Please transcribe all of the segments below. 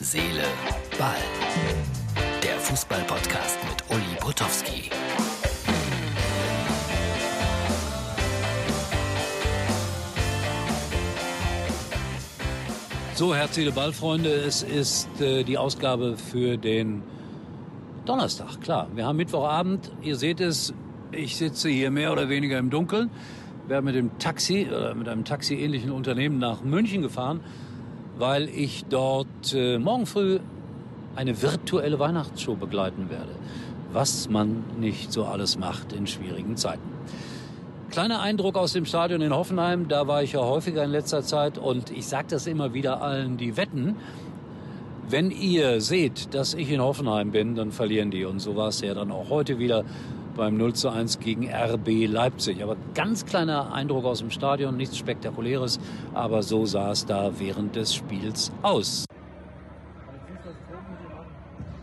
Seele, Ball. Der Fußball-Podcast mit Uli Potowski. So, Herz, Seele, Ball, Freunde, es ist äh, die Ausgabe für den Donnerstag, klar. Wir haben Mittwochabend, ihr seht es, ich sitze hier mehr oder weniger im Dunkeln. Wir haben mit dem Taxi, äh, mit einem taxiähnlichen Unternehmen nach München gefahren, weil ich dort äh, morgen früh eine virtuelle Weihnachtsshow begleiten werde. Was man nicht so alles macht in schwierigen Zeiten. Kleiner Eindruck aus dem Stadion in Hoffenheim, da war ich ja häufiger in letzter Zeit und ich sage das immer wieder allen, die wetten. Wenn ihr seht, dass ich in Hoffenheim bin, dann verlieren die. Und so war es ja dann auch heute wieder beim 0 zu 1 gegen RB Leipzig. Aber ganz kleiner Eindruck aus dem Stadion, nichts Spektakuläres, aber so sah es da während des Spiels aus.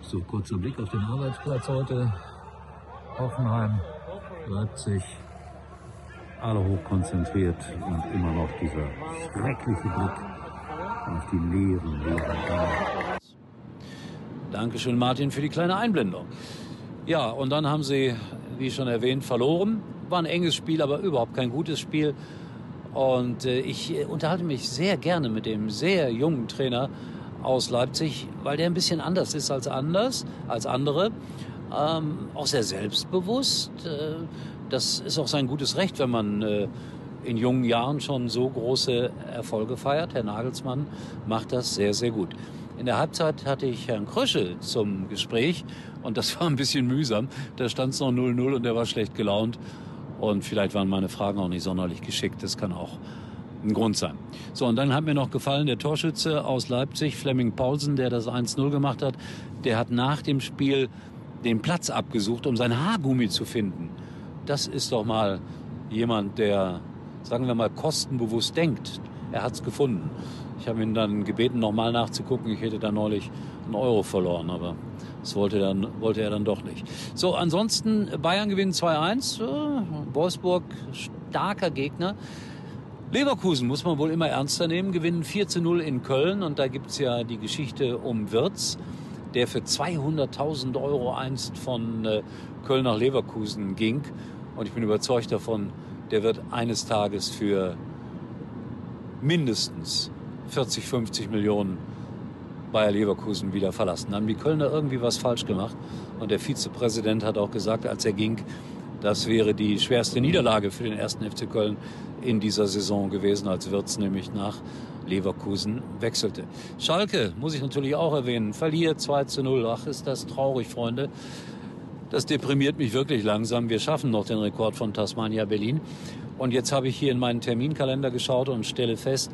So, kurzer Blick auf den Arbeitsplatz heute. Hoffenheim, Leipzig, alle hochkonzentriert und immer noch dieser schreckliche Blick auf die leeren, leeren Gänge. Dankeschön, Martin, für die kleine Einblendung. Ja, und dann haben sie, wie schon erwähnt, verloren. War ein enges Spiel, aber überhaupt kein gutes Spiel. Und äh, ich äh, unterhalte mich sehr gerne mit dem sehr jungen Trainer aus Leipzig, weil der ein bisschen anders ist als anders, als andere. Ähm, auch sehr selbstbewusst. Äh, das ist auch sein gutes Recht, wenn man in jungen Jahren schon so große Erfolge feiert. Herr Nagelsmann macht das sehr, sehr gut. In der Halbzeit hatte ich Herrn Kröschel zum Gespräch und das war ein bisschen mühsam. Da stand es noch 0-0 und er war schlecht gelaunt. Und vielleicht waren meine Fragen auch nicht sonderlich geschickt. Das kann auch ein Grund sein. So, und dann hat mir noch gefallen der Torschütze aus Leipzig, Flemming Paulsen, der das 1-0 gemacht hat. Der hat nach dem Spiel den Platz abgesucht, um sein Haargummi zu finden. Das ist doch mal jemand, der, sagen wir mal, kostenbewusst denkt. Er hat es gefunden. Ich habe ihn dann gebeten, nochmal nachzugucken. Ich hätte da neulich einen Euro verloren, aber das wollte, dann, wollte er dann doch nicht. So, ansonsten Bayern gewinnt 2-1. Wolfsburg, starker Gegner. Leverkusen muss man wohl immer ernster nehmen, gewinnen 4 zu 0 in Köln und da gibt's ja die Geschichte um Wirtz, der für 200.000 Euro einst von äh, Köln nach Leverkusen ging und ich bin überzeugt davon, der wird eines Tages für mindestens 40, 50 Millionen Bayer Leverkusen wieder verlassen. Da haben die Kölner irgendwie was falsch gemacht. Und der Vizepräsident hat auch gesagt, als er ging, das wäre die schwerste Niederlage für den ersten FC Köln in dieser Saison gewesen, als Wirtz nämlich nach Leverkusen wechselte. Schalke, muss ich natürlich auch erwähnen, verliert 2 zu 0. Ach, ist das traurig, Freunde. Das deprimiert mich wirklich langsam. Wir schaffen noch den Rekord von Tasmania Berlin. Und jetzt habe ich hier in meinen Terminkalender geschaut und stelle fest,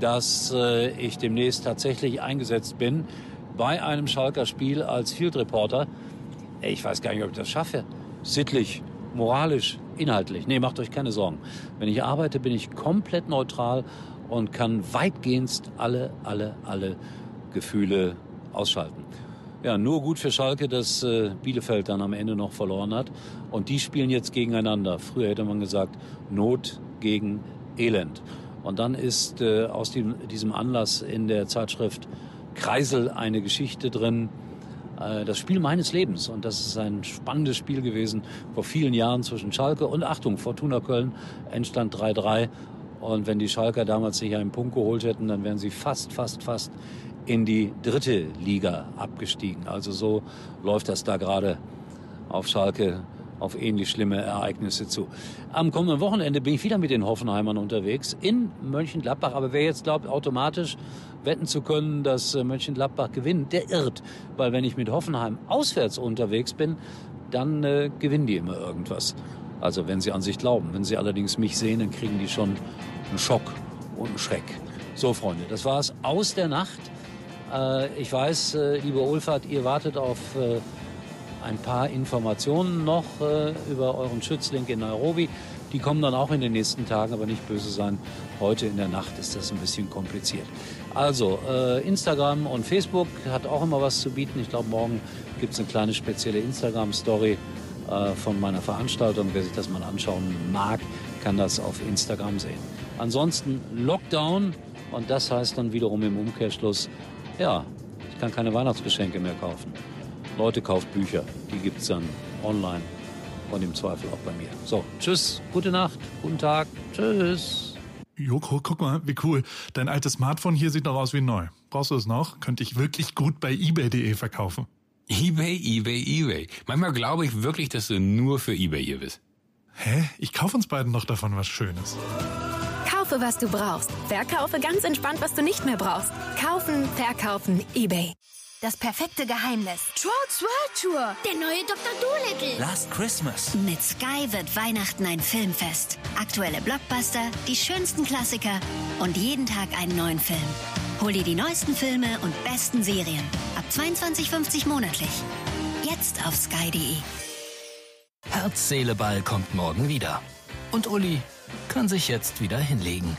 dass äh, ich demnächst tatsächlich eingesetzt bin bei einem Schalker Spiel als Field Reporter. Ich weiß gar nicht, ob ich das schaffe. Sittlich, moralisch, inhaltlich. Nee, macht euch keine Sorgen. Wenn ich arbeite, bin ich komplett neutral und kann weitgehend alle, alle, alle Gefühle ausschalten. Ja, nur gut für Schalke, dass äh, Bielefeld dann am Ende noch verloren hat. Und die spielen jetzt gegeneinander. Früher hätte man gesagt, Not gegen Elend. Und dann ist äh, aus diesem Anlass in der Zeitschrift Kreisel eine Geschichte drin, äh, das Spiel meines Lebens. Und das ist ein spannendes Spiel gewesen vor vielen Jahren zwischen Schalke und Achtung, Fortuna Köln, Endstand 3-3. Und wenn die Schalker damals nicht einen Punkt geholt hätten, dann wären sie fast, fast, fast in die dritte Liga abgestiegen. Also so läuft das da gerade auf Schalke auf ähnlich schlimme Ereignisse zu. Am kommenden Wochenende bin ich wieder mit den Hoffenheimern unterwegs in Mönchengladbach. Aber wer jetzt glaubt, automatisch wetten zu können, dass äh, Mönchengladbach gewinnt, der irrt. Weil wenn ich mit Hoffenheim auswärts unterwegs bin, dann äh, gewinnen die immer irgendwas. Also wenn sie an sich glauben. Wenn sie allerdings mich sehen, dann kriegen die schon einen Schock und einen Schreck. So, Freunde, das war's aus der Nacht. Äh, ich weiß, äh, liebe Ulfert, ihr wartet auf äh, ein paar Informationen noch über euren Schützling in Nairobi. Die kommen dann auch in den nächsten Tagen, aber nicht böse sein. Heute in der Nacht ist das ein bisschen kompliziert. Also, Instagram und Facebook hat auch immer was zu bieten. Ich glaube, morgen gibt es eine kleine spezielle Instagram-Story von meiner Veranstaltung. Wer sich das mal anschauen mag, kann das auf Instagram sehen. Ansonsten Lockdown und das heißt dann wiederum im Umkehrschluss ja, Ich kann keine Weihnachtsgeschenke mehr kaufen. Leute kauft Bücher, die gibt es dann online und im Zweifel auch bei mir. So, tschüss, gute Nacht, guten Tag, tschüss. Joko, guck mal, wie cool. Dein altes Smartphone hier sieht noch aus wie neu. Brauchst du es noch? Könnte ich wirklich gut bei ebay.de verkaufen. eBay, eBay, eBay. Manchmal glaube ich wirklich, dass du nur für eBay hier bist. Hä? Ich kaufe uns beiden noch davon was Schönes. Kaufe, was du brauchst. Verkaufe ganz entspannt, was du nicht mehr brauchst. Kaufen, verkaufen, eBay. Das perfekte Geheimnis. Trolls World Tour. Der neue Dr. Dolittle. Last Christmas. Mit Sky wird Weihnachten ein Filmfest. Aktuelle Blockbuster, die schönsten Klassiker und jeden Tag einen neuen Film. Hol dir die neuesten Filme und besten Serien. Ab 22,50 monatlich. Jetzt auf sky.de. Herz, Seele, Ball kommt morgen wieder. Und Uli kann sich jetzt wieder hinlegen.